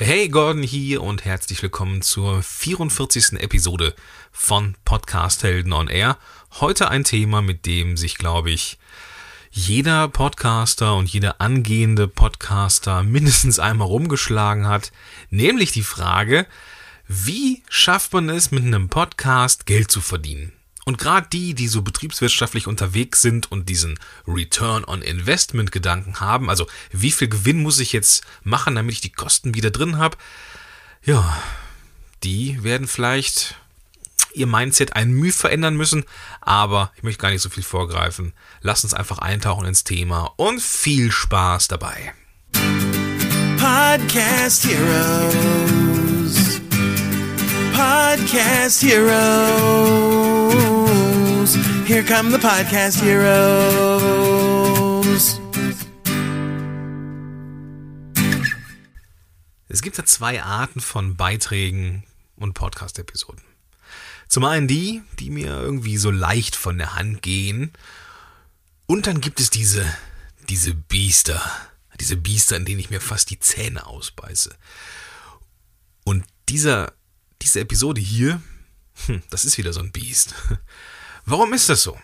Hey, Gordon hier und herzlich willkommen zur 44. Episode von Podcast Helden on Air. Heute ein Thema, mit dem sich, glaube ich, jeder Podcaster und jeder angehende Podcaster mindestens einmal rumgeschlagen hat, nämlich die Frage, wie schafft man es mit einem Podcast Geld zu verdienen? Und gerade die, die so betriebswirtschaftlich unterwegs sind und diesen Return on Investment Gedanken haben, also wie viel Gewinn muss ich jetzt machen, damit ich die Kosten wieder drin habe, ja, die werden vielleicht ihr Mindset ein Mühe verändern müssen, aber ich möchte gar nicht so viel vorgreifen. Lass uns einfach eintauchen ins Thema und viel Spaß dabei. Podcast Heroes. Podcast Heroes. Here come the Podcast Heroes. Es gibt ja zwei Arten von Beiträgen und Podcast-Episoden. Zum einen die, die mir irgendwie so leicht von der Hand gehen. Und dann gibt es diese, diese Biester. Diese Biester, in denen ich mir fast die Zähne ausbeiße. Und dieser, diese Episode hier, hm, das ist wieder so ein Biest. Warum ist das so?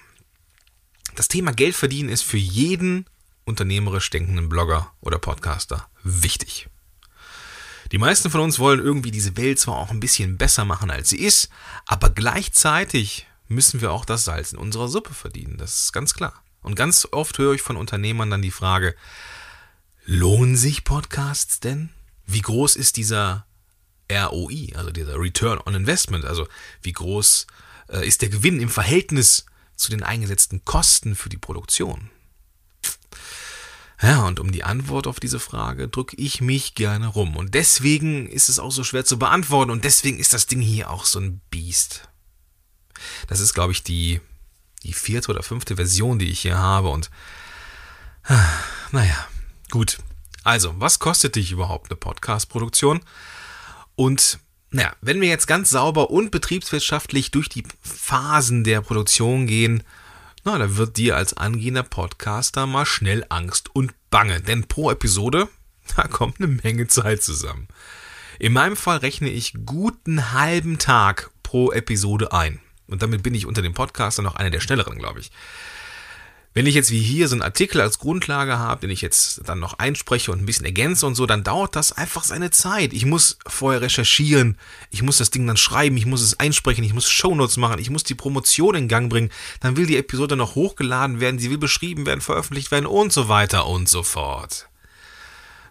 Das Thema Geld verdienen ist für jeden unternehmerisch denkenden Blogger oder Podcaster wichtig. Die meisten von uns wollen irgendwie diese Welt zwar auch ein bisschen besser machen, als sie ist, aber gleichzeitig müssen wir auch das Salz in unserer Suppe verdienen. Das ist ganz klar. Und ganz oft höre ich von Unternehmern dann die Frage, lohnen sich Podcasts denn? Wie groß ist dieser ROI, also dieser Return on Investment? Also wie groß äh, ist der Gewinn im Verhältnis zu den eingesetzten Kosten für die Produktion? Ja, und um die Antwort auf diese Frage drücke ich mich gerne rum. Und deswegen ist es auch so schwer zu beantworten und deswegen ist das Ding hier auch so ein Biest. Das ist, glaube ich, die, die vierte oder fünfte Version, die ich hier habe und naja, gut. Also, was kostet dich überhaupt eine Podcast-Produktion? Und naja, wenn wir jetzt ganz sauber und betriebswirtschaftlich durch die Phasen der Produktion gehen, na, da wird dir als angehender Podcaster mal schnell Angst und Bange, denn pro Episode, da kommt eine Menge Zeit zusammen. In meinem Fall rechne ich guten halben Tag pro Episode ein. Und damit bin ich unter den Podcastern noch einer der schnelleren, glaube ich. Wenn ich jetzt wie hier so einen Artikel als Grundlage habe, den ich jetzt dann noch einspreche und ein bisschen ergänze und so, dann dauert das einfach seine Zeit. Ich muss vorher recherchieren, ich muss das Ding dann schreiben, ich muss es einsprechen, ich muss Shownotes machen, ich muss die Promotion in Gang bringen, dann will die Episode noch hochgeladen werden, sie will beschrieben werden, veröffentlicht werden und so weiter und so fort.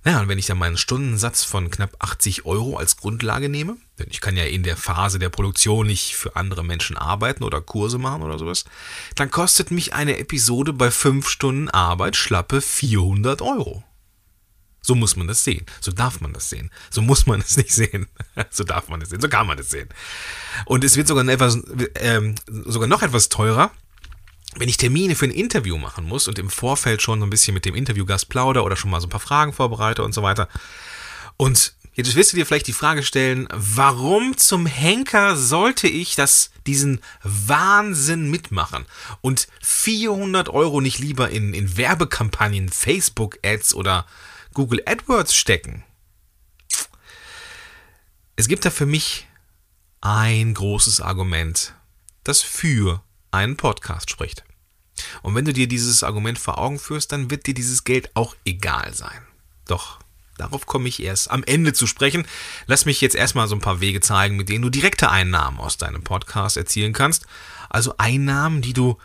Naja, und wenn ich dann meinen Stundensatz von knapp 80 Euro als Grundlage nehme, denn ich kann ja in der Phase der Produktion nicht für andere Menschen arbeiten oder Kurse machen oder sowas, dann kostet mich eine Episode bei 5 Stunden Arbeit schlappe 400 Euro. So muss man das sehen. So darf man das sehen. So muss man es nicht sehen. so darf man es sehen. So kann man es sehen. Und es wird sogar, etwas, äh, sogar noch etwas teurer, wenn ich Termine für ein Interview machen muss und im Vorfeld schon so ein bisschen mit dem Interviewgast plauder oder schon mal so ein paar Fragen vorbereite und so weiter. Und jetzt wirst du dir vielleicht die Frage stellen, warum zum Henker sollte ich das, diesen Wahnsinn mitmachen und 400 Euro nicht lieber in, in Werbekampagnen, Facebook-Ads oder Google AdWords stecken? Es gibt da für mich ein großes Argument, das für einen Podcast spricht. Und wenn du dir dieses Argument vor Augen führst, dann wird dir dieses Geld auch egal sein. Doch darauf komme ich erst am Ende zu sprechen. Lass mich jetzt erstmal so ein paar Wege zeigen, mit denen du direkte Einnahmen aus deinem Podcast erzielen kannst. Also Einnahmen, die du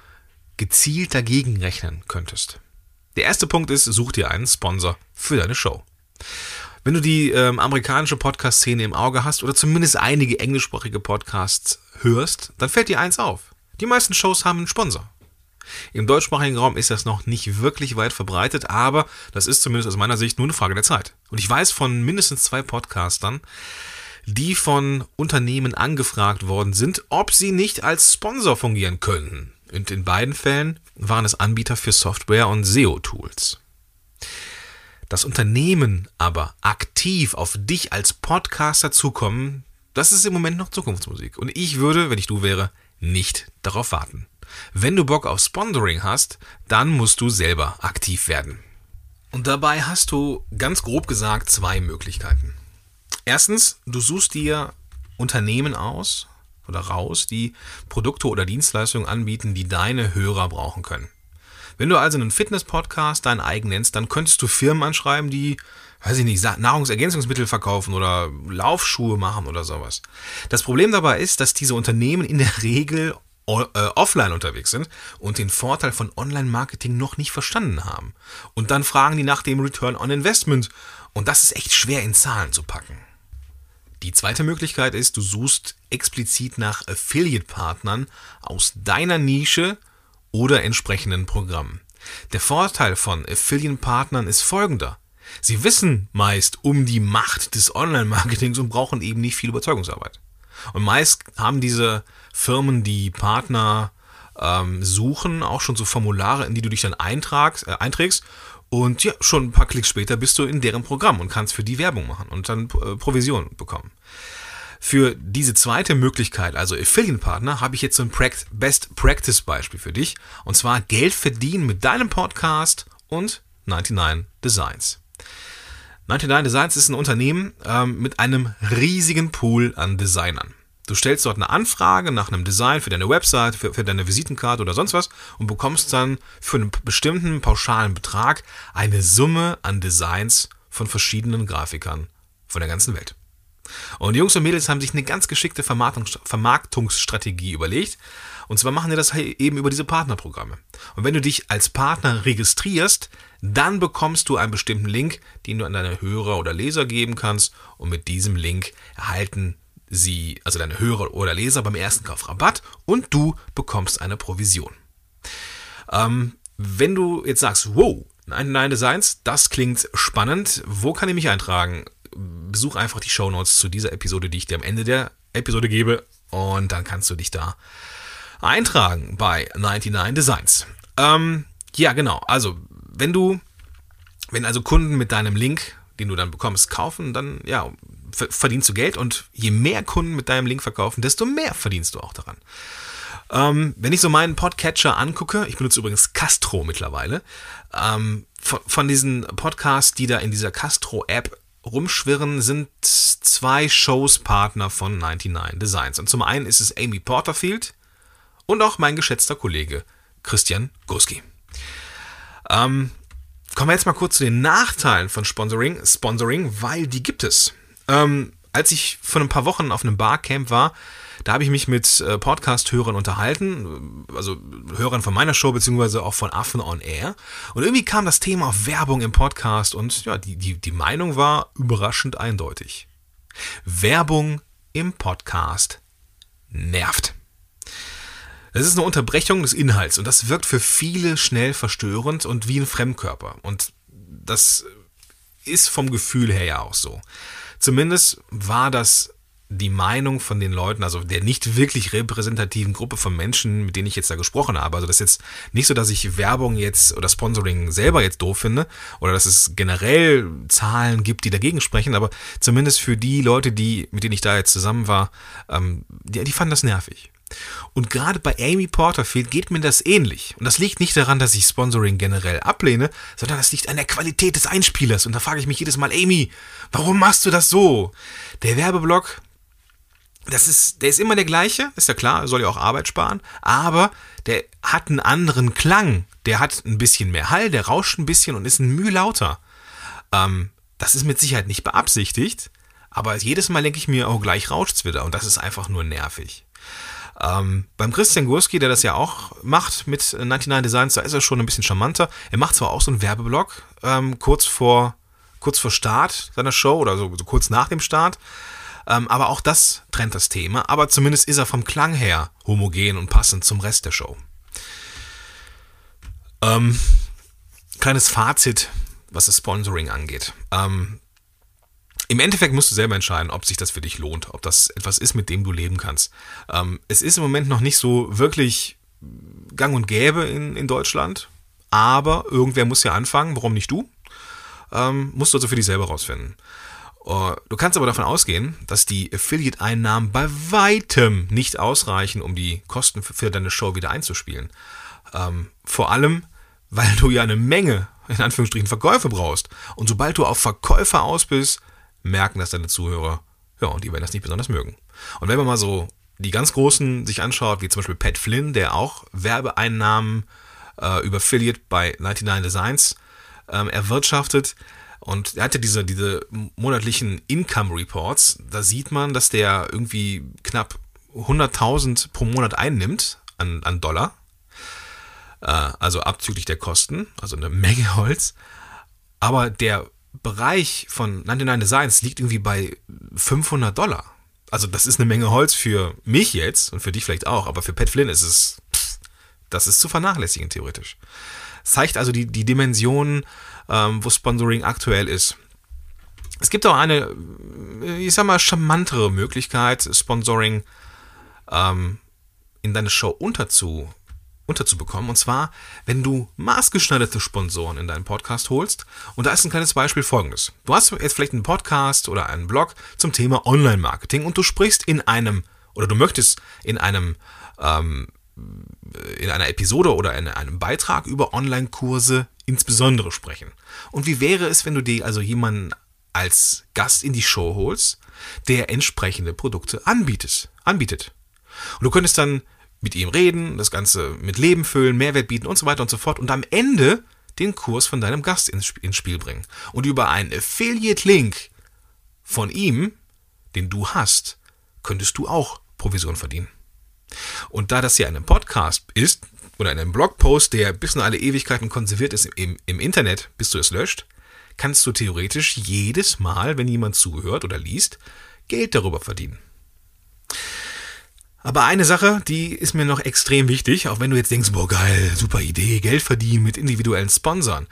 gezielt dagegen rechnen könntest. Der erste Punkt ist, such dir einen Sponsor für deine Show. Wenn du die ähm, amerikanische Podcast-Szene im Auge hast oder zumindest einige englischsprachige Podcasts hörst, dann fällt dir eins auf. Die meisten Shows haben einen Sponsor. Im deutschsprachigen Raum ist das noch nicht wirklich weit verbreitet, aber das ist zumindest aus meiner Sicht nur eine Frage der Zeit. Und ich weiß von mindestens zwei Podcastern, die von Unternehmen angefragt worden sind, ob sie nicht als Sponsor fungieren könnten. Und in beiden Fällen waren es Anbieter für Software und SEO-Tools. Das Unternehmen aber aktiv auf dich als Podcaster zukommen, das ist im Moment noch Zukunftsmusik. Und ich würde, wenn ich du wäre, nicht darauf warten. Wenn du Bock auf Sponsoring hast, dann musst du selber aktiv werden. Und dabei hast du ganz grob gesagt zwei Möglichkeiten. Erstens, du suchst dir Unternehmen aus oder raus, die Produkte oder Dienstleistungen anbieten, die deine Hörer brauchen können. Wenn du also einen Fitness-Podcast deinen eigen nennst, dann könntest du Firmen anschreiben, die, weiß ich nicht, Nahrungsergänzungsmittel verkaufen oder Laufschuhe machen oder sowas. Das Problem dabei ist, dass diese Unternehmen in der Regel äh, offline unterwegs sind und den Vorteil von Online-Marketing noch nicht verstanden haben. Und dann fragen die nach dem Return on Investment. Und das ist echt schwer in Zahlen zu packen. Die zweite Möglichkeit ist, du suchst explizit nach Affiliate-Partnern aus deiner Nische oder entsprechenden Programmen. Der Vorteil von Affiliate-Partnern ist folgender. Sie wissen meist um die Macht des Online-Marketings und brauchen eben nicht viel Überzeugungsarbeit. Und meist haben diese Firmen, die Partner ähm, suchen, auch schon so Formulare, in die du dich dann eintragst, äh, einträgst und ja, schon ein paar Klicks später bist du in deren Programm und kannst für die Werbung machen und dann äh, Provision bekommen. Für diese zweite Möglichkeit, also Affiliate-Partner, habe ich jetzt so ein Best Practice Beispiel für dich. Und zwar Geld verdienen mit deinem Podcast und 99 Designs. 99 Designs ist ein Unternehmen ähm, mit einem riesigen Pool an Designern. Du stellst dort eine Anfrage nach einem Design für deine Website, für, für, deine Visitenkarte oder sonst was und bekommst dann für einen bestimmten pauschalen Betrag eine Summe an Designs von verschiedenen Grafikern von der ganzen Welt. Und Jungs und Mädels haben sich eine ganz geschickte Vermarktungsstrategie überlegt. Und zwar machen die das eben über diese Partnerprogramme. Und wenn du dich als Partner registrierst, dann bekommst du einen bestimmten Link, den du an deine Hörer oder Leser geben kannst. Und mit diesem Link erhalten sie, also deine Hörer oder Leser beim ersten Kauf Rabatt und du bekommst eine Provision. Ähm, wenn du jetzt sagst, wow, 99 Designs, das klingt spannend, wo kann ich mich eintragen? Besuch einfach die Show Notes zu dieser Episode, die ich dir am Ende der Episode gebe und dann kannst du dich da eintragen bei 99 Designs. Ähm, ja, genau. Also, wenn du, wenn also Kunden mit deinem Link, den du dann bekommst, kaufen, dann ja, verdienst du Geld und je mehr Kunden mit deinem Link verkaufen, desto mehr verdienst du auch daran. Ähm, wenn ich so meinen Podcatcher angucke, ich benutze übrigens Castro mittlerweile, ähm, von, von, diesen Podcasts, die da in dieser Castro-App rumschwirren, sind zwei Shows Partner von 99 Designs. Und zum einen ist es Amy Porterfield und auch mein geschätzter Kollege Christian Gurski. Ähm, kommen wir jetzt mal kurz zu den Nachteilen von Sponsoring, Sponsoring weil die gibt es. Ähm, als ich vor ein paar Wochen auf einem Barcamp war, da habe ich mich mit äh, Podcast-Hörern unterhalten, also Hörern von meiner Show, beziehungsweise auch von Affen on Air. Und irgendwie kam das Thema auf Werbung im Podcast und ja, die, die, die Meinung war überraschend eindeutig. Werbung im Podcast nervt. Es ist eine Unterbrechung des Inhalts und das wirkt für viele schnell verstörend und wie ein Fremdkörper. Und das ist vom Gefühl her ja auch so. Zumindest war das die Meinung von den Leuten, also der nicht wirklich repräsentativen Gruppe von Menschen, mit denen ich jetzt da gesprochen habe. Also das ist jetzt nicht so, dass ich Werbung jetzt oder Sponsoring selber jetzt doof finde oder dass es generell Zahlen gibt, die dagegen sprechen, aber zumindest für die Leute, die, mit denen ich da jetzt zusammen war, ähm, die, die fanden das nervig. Und gerade bei Amy Porterfield geht mir das ähnlich. Und das liegt nicht daran, dass ich Sponsoring generell ablehne, sondern das liegt an der Qualität des Einspielers. Und da frage ich mich jedes Mal, Amy, warum machst du das so? Der Werbeblock, das ist, der ist immer der gleiche, ist ja klar, soll ja auch Arbeit sparen, aber der hat einen anderen Klang. Der hat ein bisschen mehr Hall, der rauscht ein bisschen und ist ein Mühe lauter. Ähm, das ist mit Sicherheit nicht beabsichtigt, aber jedes Mal denke ich mir, oh, gleich rauscht's wieder und das ist einfach nur nervig. Ähm, beim Christian Gurski, der das ja auch macht mit 99 Designs, da ist er schon ein bisschen charmanter. Er macht zwar auch so einen Werbeblock ähm, kurz vor kurz vor Start seiner Show oder so, so kurz nach dem Start. Ähm, aber auch das trennt das Thema. Aber zumindest ist er vom Klang her homogen und passend zum Rest der Show. Ähm, kleines Fazit, was das Sponsoring angeht. Ähm, im Endeffekt musst du selber entscheiden, ob sich das für dich lohnt, ob das etwas ist, mit dem du leben kannst. Ähm, es ist im Moment noch nicht so wirklich gang und gäbe in, in Deutschland, aber irgendwer muss ja anfangen, warum nicht du? Ähm, musst du also für dich selber rausfinden. Uh, du kannst aber davon ausgehen, dass die Affiliate-Einnahmen bei weitem nicht ausreichen, um die Kosten für, für deine Show wieder einzuspielen. Ähm, vor allem, weil du ja eine Menge, in Anführungsstrichen, Verkäufe brauchst. Und sobald du auf Verkäufer aus bist, merken das deine Zuhörer. Ja, und die werden das nicht besonders mögen. Und wenn man mal so die ganz großen sich anschaut, wie zum Beispiel Pat Flynn, der auch Werbeeinnahmen äh, über Affiliate bei 99 Designs ähm, erwirtschaftet, und er hatte diese, diese monatlichen Income Reports. Da sieht man, dass der irgendwie knapp 100.000 pro Monat einnimmt an, an Dollar. Äh, also abzüglich der Kosten, also eine Menge Holz. Aber der Bereich von 99 Designs liegt irgendwie bei 500 Dollar. Also das ist eine Menge Holz für mich jetzt und für dich vielleicht auch, aber für Pat Flynn ist es, das ist zu vernachlässigen theoretisch. Zeigt also die, die Dimensionen, ähm, wo Sponsoring aktuell ist. Es gibt auch eine, ich sag mal, charmantere Möglichkeit, Sponsoring ähm, in deine Show unterzu, unterzubekommen. Und zwar, wenn du maßgeschneiderte Sponsoren in deinen Podcast holst. Und da ist ein kleines Beispiel folgendes. Du hast jetzt vielleicht einen Podcast oder einen Blog zum Thema Online-Marketing und du sprichst in einem, oder du möchtest in einem, ähm, in einer Episode oder in einem Beitrag über Online-Kurse insbesondere sprechen. Und wie wäre es, wenn du dir also jemanden als Gast in die Show holst, der entsprechende Produkte anbietet, anbietet. Und du könntest dann mit ihm reden, das Ganze mit Leben füllen, Mehrwert bieten und so weiter und so fort und am Ende den Kurs von deinem Gast ins, Spiel bringen. Und über einen Affiliate-Link von ihm, den du hast, könntest du auch Provision verdienen. Und da das hier ein Podcast ist oder ein Blogpost, der bis in alle Ewigkeiten konserviert ist im, im Internet, bis du es löscht, kannst du theoretisch jedes Mal, wenn jemand zuhört oder liest, Geld darüber verdienen. Aber eine Sache, die ist mir noch extrem wichtig, auch wenn du jetzt denkst, boah geil, super Idee, Geld verdienen mit individuellen Sponsoren.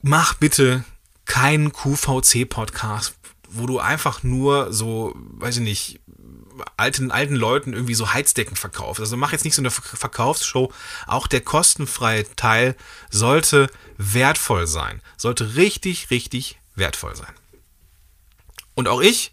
Mach bitte keinen QVC-Podcast, wo du einfach nur so, weiß ich nicht, alten, alten Leuten irgendwie so Heizdecken verkaufst. Also mach jetzt nicht so eine Verkaufsshow. Auch der kostenfreie Teil sollte wertvoll sein. Sollte richtig, richtig wertvoll sein. Und auch ich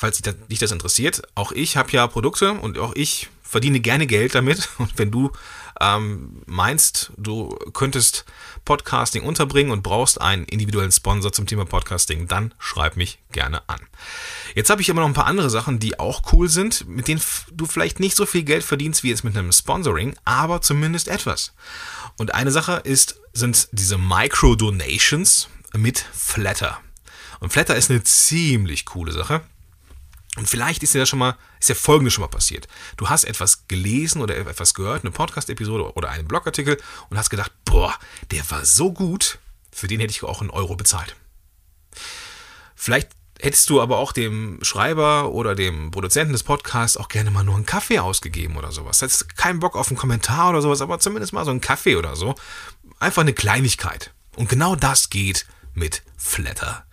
falls dich das interessiert. Auch ich habe ja Produkte und auch ich verdiene gerne Geld damit. Und wenn du ähm, meinst, du könntest Podcasting unterbringen und brauchst einen individuellen Sponsor zum Thema Podcasting, dann schreib mich gerne an. Jetzt habe ich immer noch ein paar andere Sachen, die auch cool sind, mit denen du vielleicht nicht so viel Geld verdienst wie jetzt mit einem Sponsoring, aber zumindest etwas. Und eine Sache ist, sind diese Micro-Donations mit Flatter. Und Flatter ist eine ziemlich coole Sache. Und vielleicht ist dir das schon mal, ist ja folgendes schon mal passiert. Du hast etwas gelesen oder etwas gehört, eine Podcast-Episode oder einen Blogartikel und hast gedacht, boah, der war so gut, für den hätte ich auch einen Euro bezahlt. Vielleicht hättest du aber auch dem Schreiber oder dem Produzenten des Podcasts auch gerne mal nur einen Kaffee ausgegeben oder sowas. Hättest keinen Bock auf einen Kommentar oder sowas, aber zumindest mal so einen Kaffee oder so. Einfach eine Kleinigkeit. Und genau das geht mit Flatter.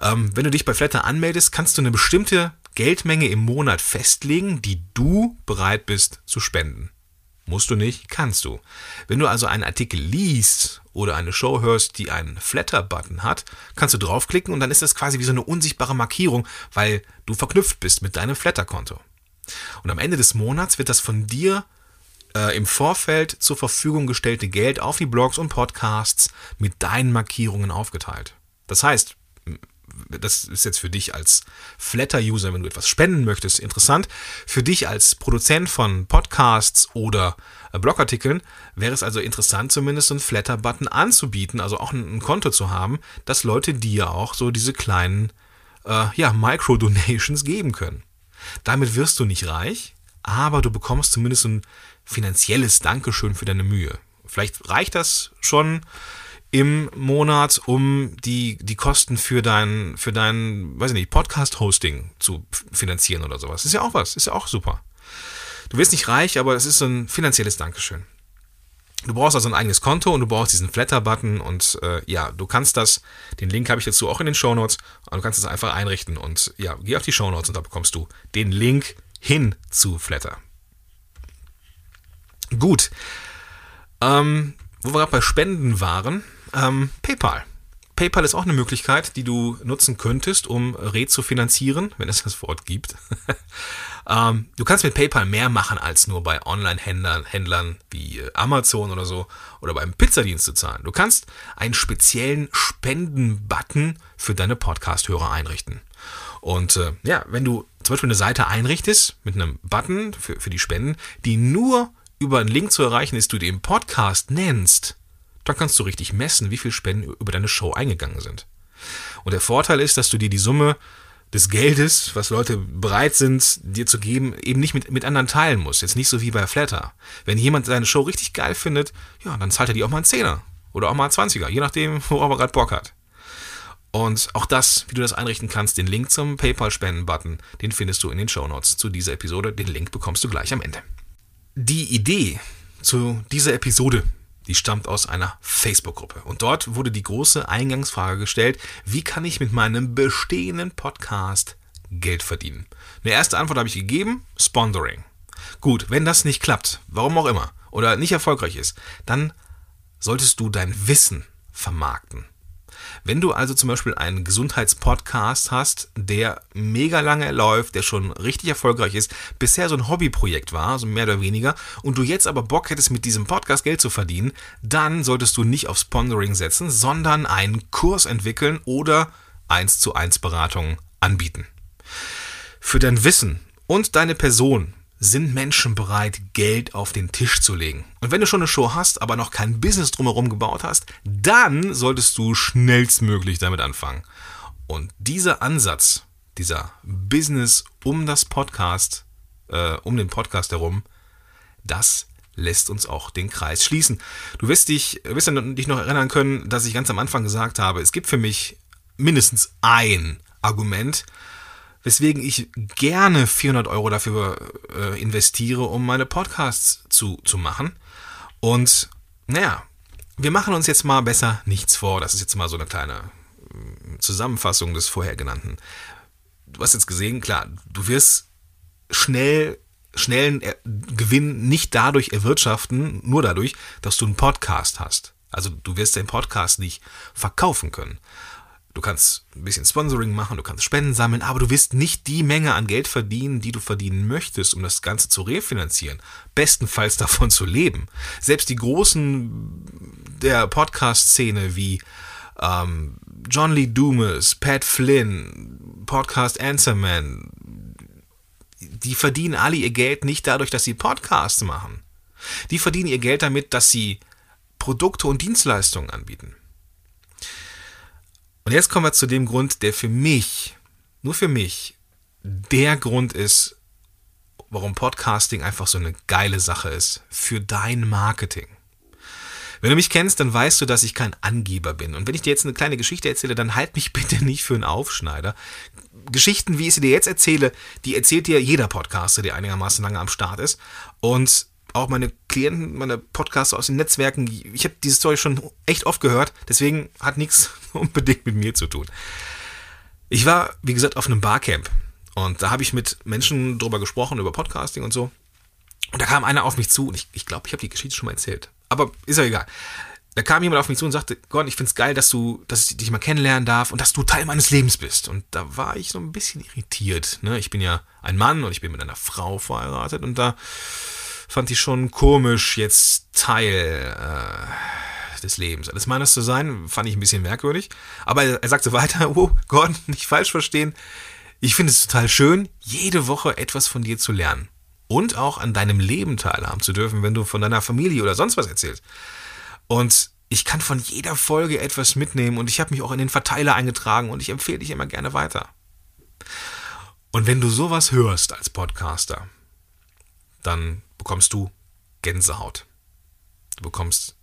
Ähm, wenn du dich bei Flatter anmeldest, kannst du eine bestimmte Geldmenge im Monat festlegen, die du bereit bist zu spenden. Musst du nicht, kannst du. Wenn du also einen Artikel liest oder eine Show hörst, die einen Flatter-Button hat, kannst du draufklicken und dann ist das quasi wie so eine unsichtbare Markierung, weil du verknüpft bist mit deinem Flatter-Konto. Und am Ende des Monats wird das von dir äh, im Vorfeld zur Verfügung gestellte Geld auf die Blogs und Podcasts mit deinen Markierungen aufgeteilt. Das heißt, das ist jetzt für dich als Flatter-User, wenn du etwas spenden möchtest, interessant. Für dich als Produzent von Podcasts oder äh, Blogartikeln wäre es also interessant, zumindest einen Flatter-Button anzubieten, also auch ein, ein, Konto zu haben, dass Leute dir auch so diese kleinen äh, ja, Micro-Donations geben können. Damit wirst du nicht reich, aber du bekommst zumindest ein finanzielles Dankeschön für deine Mühe. Vielleicht reicht das schon im Monat, um die, die Kosten für dein, für dein, weiß ich nicht, Podcast-Hosting zu finanzieren oder sowas. Ist ja auch was, ist ja auch super. Du wirst nicht reich, aber es ist so ein finanzielles Dankeschön. Du brauchst also ein eigenes Konto und du brauchst diesen Flatter-Button und äh, ja, du kannst das, den Link habe ich dazu auch in den Show Notes, du kannst es einfach einrichten und ja, geh auf die Show Notes und da bekommst du den Link hin zu Flatter. Gut, ähm, wo wir gerade bei Spenden waren, ähm, PayPal. PayPal ist auch eine Möglichkeit, die du nutzen könntest, um Re zu finanzieren, wenn es das Wort gibt. ähm, du kannst mit PayPal mehr machen, als nur bei Online-Händlern Händlern wie äh, Amazon oder so oder beim Pizzadienst zu zahlen. Du kannst einen speziellen Spenden-Button für deine Podcast-Hörer einrichten. Und äh, ja, wenn du zum Beispiel eine Seite einrichtest mit einem Button für, für die Spenden, die nur über einen Link zu erreichen ist, du den Podcast nennst, dann kannst du richtig messen, wie viel Spenden über deine Show eingegangen sind. Und der Vorteil ist, dass du dir die Summe des Geldes, was Leute bereit sind, dir zu geben, eben nicht mit, mit anderen teilen musst. Jetzt nicht so wie bei Flatter. Wenn jemand deine Show richtig geil findet, ja, dann zahlt er dir auch mal einen Zehner. Oder auch mal einen Zwanziger, je nachdem, worauf er gerade Bock hat. Und auch das, wie du das einrichten kannst, den Link zum PayPal-Spenden-Button, den findest du in den Show Notes zu dieser Episode. Den Link bekommst du gleich am Ende. Die Idee zu dieser Episode, die stammt aus einer Facebook-Gruppe. Und dort wurde die große Eingangsfrage gestellt, wie kann ich mit meinem bestehenden Podcast Geld verdienen? Eine erste Antwort habe ich gegeben, Sponsoring. Gut, wenn das nicht klappt, warum auch immer, oder nicht erfolgreich ist, dann solltest du dein Wissen vermarkten. Wenn du also zum Beispiel einen Gesundheitspodcast hast, der mega lange läuft, der schon richtig erfolgreich ist, bisher so ein Hobbyprojekt war, so mehr oder weniger, und du jetzt aber Bock hättest, mit diesem Podcast Geld zu verdienen, dann solltest du nicht auf Sponsoring setzen, sondern einen Kurs entwickeln oder 1 zu 1 Beratungen anbieten. Für dein Wissen und deine Person sind Menschen bereit, Geld auf den Tisch zu legen. Und wenn du schon eine Show hast, aber noch kein Business drumherum gebaut hast, dann solltest du schnellstmöglich damit anfangen. Und dieser Ansatz, dieser Business um das Podcast, äh, um den Podcast herum, das lässt uns auch den Kreis schließen. Du wirst dich, wirst dich noch erinnern können, dass ich ganz am Anfang gesagt habe, es gibt für mich mindestens ein Argument, weswegen ich gerne 400 Euro dafür äh, investiere, um meine Podcasts zu, zu machen. Und naja, wir machen uns jetzt mal besser nichts vor. Das ist jetzt mal so eine kleine äh, Zusammenfassung des vorher genannten. Du hast jetzt gesehen, klar, du wirst schnell schnellen Gewinn nicht dadurch erwirtschaften, nur dadurch, dass du einen Podcast hast. Also du wirst deinen Podcast nicht verkaufen können. Du kannst ein bisschen Sponsoring machen, du kannst Spenden sammeln, aber du wirst nicht die Menge an Geld verdienen, die du verdienen möchtest, um das Ganze zu refinanzieren. Bestenfalls davon zu leben. Selbst die Großen der Podcast-Szene wie ähm, John Lee Dumas, Pat Flynn, Podcast Answerman, die verdienen alle ihr Geld nicht dadurch, dass sie Podcasts machen. Die verdienen ihr Geld damit, dass sie Produkte und Dienstleistungen anbieten. Und jetzt kommen wir zu dem Grund, der für mich, nur für mich, der Grund ist, warum Podcasting einfach so eine geile Sache ist für dein Marketing. Wenn du mich kennst, dann weißt du, dass ich kein Angeber bin. Und wenn ich dir jetzt eine kleine Geschichte erzähle, dann halt mich bitte nicht für einen Aufschneider. Geschichten, wie ich sie dir jetzt erzähle, die erzählt dir jeder Podcaster, der einigermaßen lange am Start ist. Und auch meine Klienten, meine Podcasts aus den Netzwerken, ich habe diese Story schon echt oft gehört, deswegen hat nichts unbedingt mit mir zu tun. Ich war, wie gesagt, auf einem Barcamp und da habe ich mit Menschen drüber gesprochen, über Podcasting und so. Und da kam einer auf mich zu und ich glaube, ich, glaub, ich habe die Geschichte schon mal erzählt. Aber ist ja egal. Da kam jemand auf mich zu und sagte, Gott, ich finde es geil, dass du, dass ich dich mal kennenlernen darf und dass du Teil meines Lebens bist. Und da war ich so ein bisschen irritiert. Ne? Ich bin ja ein Mann und ich bin mit einer Frau verheiratet und da fand ich schon komisch, jetzt Teil äh, des Lebens eines Mannes zu sein. Fand ich ein bisschen merkwürdig. Aber er, sagte weiter, oh Gott, nicht falsch verstehen. Ich finde es total schön, jede Woche etwas von dir zu lernen. Und auch an deinem Leben teilhaben zu dürfen, wenn du von deiner Familie oder sonst was erzählst. Und ich kann von jeder Folge etwas mitnehmen und ich habe mich auch in den Verteiler eingetragen und ich empfehle dich immer gerne weiter. Und wenn du sowas hörst als Podcaster, dann bekommst du Gänsehaut. Du bekommst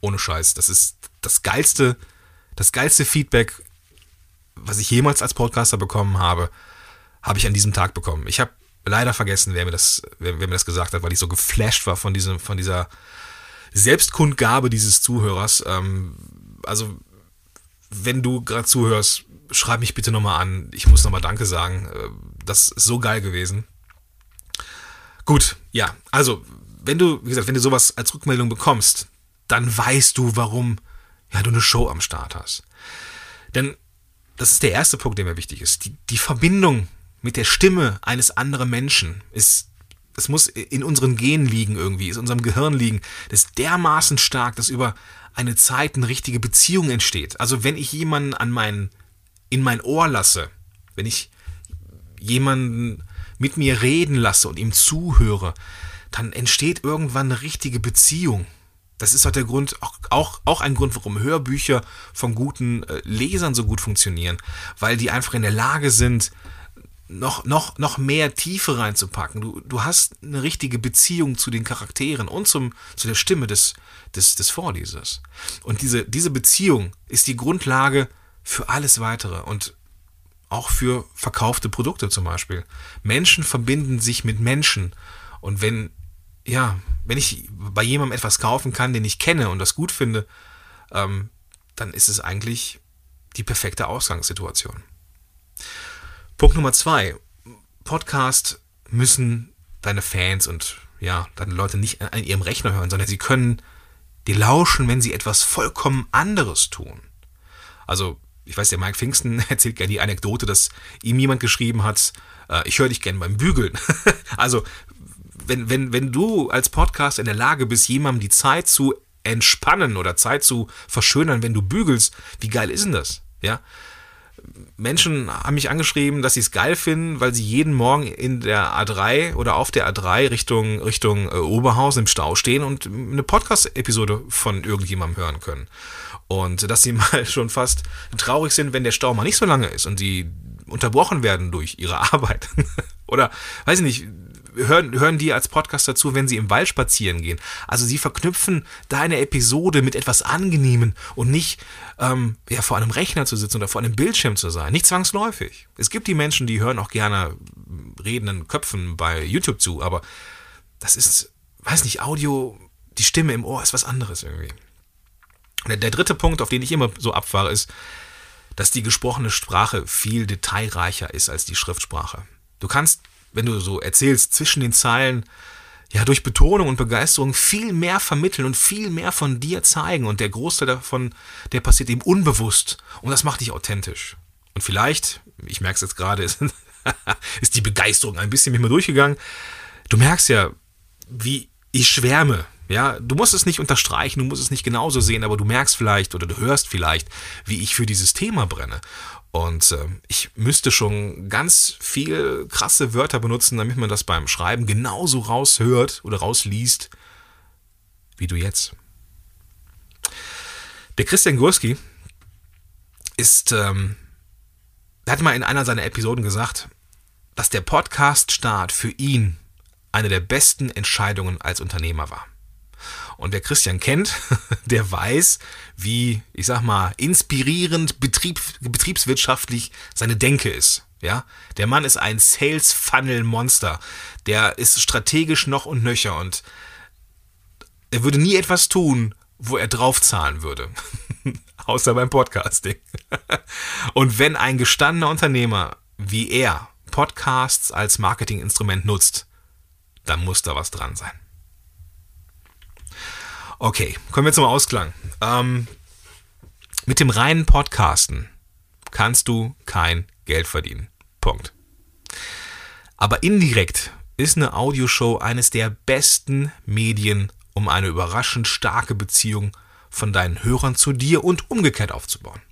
ohne Scheiß, das ist das geilste, das geilste Feedback, was ich jemals als Podcaster bekommen habe, habe ich an diesem Tag bekommen. Ich habe leider vergessen, wer mir das, wer, wer, mir das gesagt hat, weil ich so geflasht war von diesem, von dieser Selbstkundgabe dieses Zuhörers. Ähm, also, wenn du gerade zuhörst, schreib mich bitte nochmal an. Ich muss nochmal Danke sagen. Äh, das ist so geil gewesen. Gut, ja, also, wenn du, wie gesagt, wenn du sowas als Rückmeldung bekommst, dann weißt du, warum ja, du eine Show am Start hast. Denn das ist der erste Punkt, der mir wichtig ist. Die, die Verbindung mit der Stimme eines anderen Menschen ist, es muss in unseren Genen liegen irgendwie, in unserem Gehirn liegen. Das ist dermaßen stark, dass über eine Zeit eine richtige Beziehung entsteht. Also wenn ich jemanden an mein, in mein Ohr lasse, wenn ich jemanden mit mir reden lasse und ihm zuhöre, dann entsteht irgendwann eine richtige Beziehung. Das ist auch der Grund, auch, auch, auch ein Grund, warum Hörbücher von guten äh, Lesern so gut funktionieren, weil die einfach in der Lage sind, noch, noch, noch mehr Tiefe reinzupacken. Du, du hast eine richtige Beziehung zu den Charakteren und zum, zu der Stimme des, des, des Vorlesers. Und diese, diese Beziehung ist die Grundlage für alles weitere und auch für verkaufte Produkte zum Beispiel. Menschen verbinden sich mit Menschen. Und wenn ja, wenn ich bei jemandem etwas kaufen kann, den ich kenne und das gut finde, ähm, dann ist es eigentlich die perfekte Ausgangssituation. Punkt Nummer zwei. Podcast müssen deine Fans und ja, deine Leute nicht an ihrem Rechner hören, sondern sie können dir lauschen, wenn sie etwas vollkommen anderes tun. Also, ich weiß, der Mike Pfingsten erzählt gerne die Anekdote, dass ihm jemand geschrieben hat, äh, ich höre dich gerne beim Bügeln. also, wenn, wenn, wenn du als Podcast in der Lage bist, jemandem die Zeit zu entspannen oder Zeit zu verschönern, wenn du bügelst, wie geil ist denn das? Ja. Menschen haben mich angeschrieben, dass sie es geil finden, weil sie jeden Morgen in der A3 oder auf der A3 Richtung, Richtung äh, Oberhausen im Stau stehen und eine Podcast-Episode von irgendjemandem hören können. Und dass sie mal schon fast traurig sind, wenn der Stau mal nicht so lange ist und sie unterbrochen werden durch ihre Arbeit. oder, weiß ich nicht, hören, hören die als Podcast dazu, wenn sie im Wald spazieren gehen. Also sie verknüpfen deine Episode mit etwas Angenehmem und nicht ähm, ja, vor einem Rechner zu sitzen oder vor einem Bildschirm zu sein. Nicht zwangsläufig. Es gibt die Menschen, die hören auch gerne redenden Köpfen bei YouTube zu, aber das ist, weiß nicht, Audio, die Stimme im Ohr ist was anderes irgendwie. Der, der dritte Punkt, auf den ich immer so abfahre, ist, dass die gesprochene Sprache viel detailreicher ist als die Schriftsprache. Du kannst wenn du so erzählst, zwischen den Zeilen, ja, durch Betonung und Begeisterung viel mehr vermitteln und viel mehr von dir zeigen. Und der Großteil davon, der passiert eben unbewusst. Und das macht dich authentisch. Und vielleicht, ich merke es jetzt gerade, ist, ist die Begeisterung ein bisschen mit mir durchgegangen. Du merkst ja, wie ich schwärme. Ja, du musst es nicht unterstreichen, du musst es nicht genauso sehen, aber du merkst vielleicht oder du hörst vielleicht, wie ich für dieses Thema brenne. Und äh, ich müsste schon ganz viel krasse Wörter benutzen, damit man das beim Schreiben genauso raushört oder rausliest, wie du jetzt. Der Christian Gurski ist, ähm, hat mal in einer seiner Episoden gesagt, dass der Podcast-Start für ihn eine der besten Entscheidungen als Unternehmer war. Und wer Christian kennt, der weiß, wie, ich sag mal, inspirierend betrieb, betriebswirtschaftlich seine Denke ist. Ja, der Mann ist ein Sales Funnel Monster. Der ist strategisch noch und nöcher und er würde nie etwas tun, wo er draufzahlen würde. Außer beim Podcasting. und wenn ein gestandener Unternehmer wie er Podcasts als Marketinginstrument nutzt, dann muss da was dran sein. Okay, kommen wir zum Ausklang. Ähm, mit dem reinen Podcasten kannst du kein Geld verdienen. Punkt. Aber indirekt ist eine Audioshow eines der besten Medien, um eine überraschend starke Beziehung von deinen Hörern zu dir und umgekehrt aufzubauen.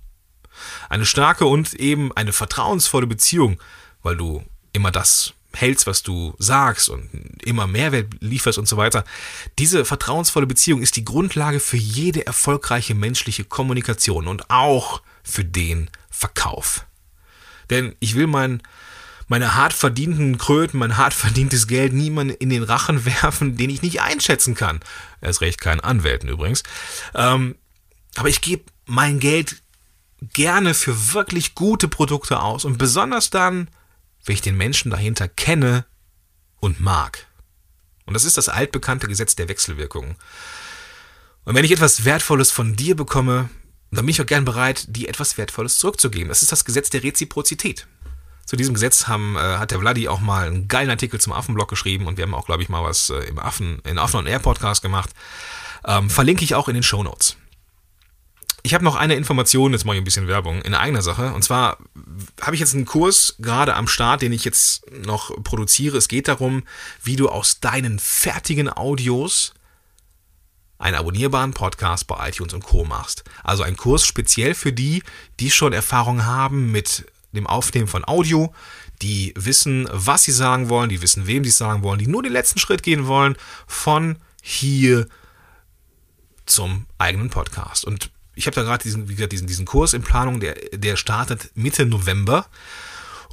Eine starke und eben eine vertrauensvolle Beziehung, weil du immer das hältst, was du sagst und immer Mehrwert lieferst und so weiter. Diese vertrauensvolle Beziehung ist die Grundlage für jede erfolgreiche menschliche Kommunikation und auch für den Verkauf. Denn ich will mein, meine hart verdienten Kröten, mein hart verdientes Geld niemanden in den Rachen werfen, den ich nicht einschätzen kann. Erst recht keinen Anwälten übrigens. Ähm, aber ich gebe mein Geld gerne für wirklich gute Produkte aus und besonders dann, wenn ich den Menschen dahinter kenne und mag. Und das ist das altbekannte Gesetz der Wechselwirkungen. Und wenn ich etwas Wertvolles von dir bekomme, dann bin ich auch gern bereit, dir etwas Wertvolles zurückzugeben. Das ist das Gesetz der Reziprozität. Zu diesem Gesetz haben, äh, hat der Vladi auch mal einen geilen Artikel zum Affenblog geschrieben und wir haben auch, glaube ich, mal was äh, im Affen, in Affen und Air Podcast gemacht. Ähm, verlinke ich auch in den Show Notes. Ich habe noch eine Information, jetzt mache ich ein bisschen Werbung in eigener Sache. Und zwar habe ich jetzt einen Kurs gerade am Start, den ich jetzt noch produziere. Es geht darum, wie du aus deinen fertigen Audios einen abonnierbaren Podcast bei iTunes und Co. machst. Also ein Kurs speziell für die, die schon Erfahrung haben mit dem Aufnehmen von Audio, die wissen, was sie sagen wollen, die wissen, wem sie sagen wollen, die nur den letzten Schritt gehen wollen von hier zum eigenen Podcast. Und ich habe da gerade diesen, wie gesagt, diesen, diesen Kurs in Planung, der, der startet Mitte November.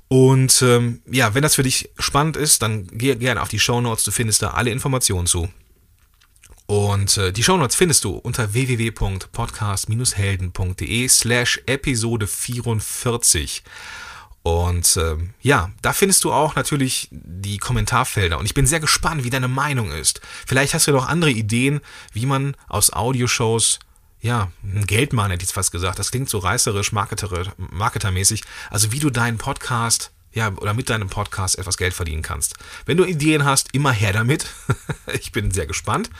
Und ähm, ja, wenn das für dich spannend ist, dann geh gerne auf die Show Notes. Du findest da alle Informationen zu. Und äh, die Shownotes findest du unter www.podcast-helden.de slash Episode 44. Und äh, ja, da findest du auch natürlich die Kommentarfelder. Und ich bin sehr gespannt, wie deine Meinung ist. Vielleicht hast du noch andere Ideen, wie man aus Audioshows ja, Geld machen, hätte ich fast gesagt. Das klingt so reißerisch, marketermäßig. Also wie du deinen Podcast ja, oder mit deinem Podcast etwas Geld verdienen kannst. Wenn du Ideen hast, immer her damit. ich bin sehr gespannt.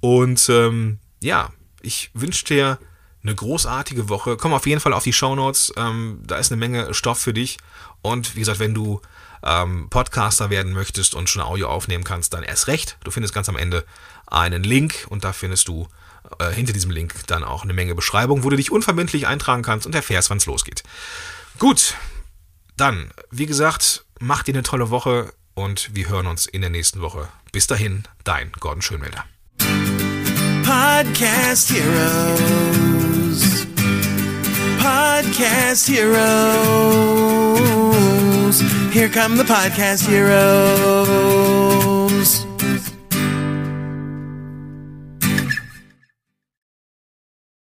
Und ähm, ja, ich wünsche dir eine großartige Woche. Komm auf jeden Fall auf die Show Notes. Ähm, da ist eine Menge Stoff für dich. Und wie gesagt, wenn du ähm, Podcaster werden möchtest und schon Audio aufnehmen kannst, dann erst recht. Du findest ganz am Ende einen Link und da findest du äh, hinter diesem Link dann auch eine Menge Beschreibung, wo du dich unverbindlich eintragen kannst und erfährst, wann es losgeht. Gut, dann, wie gesagt, mach dir eine tolle Woche und wir hören uns in der nächsten Woche. Bis dahin, dein Gordon Schönmelder. Podcast Heroes. Podcast Heroes. Here come the Podcast Heroes.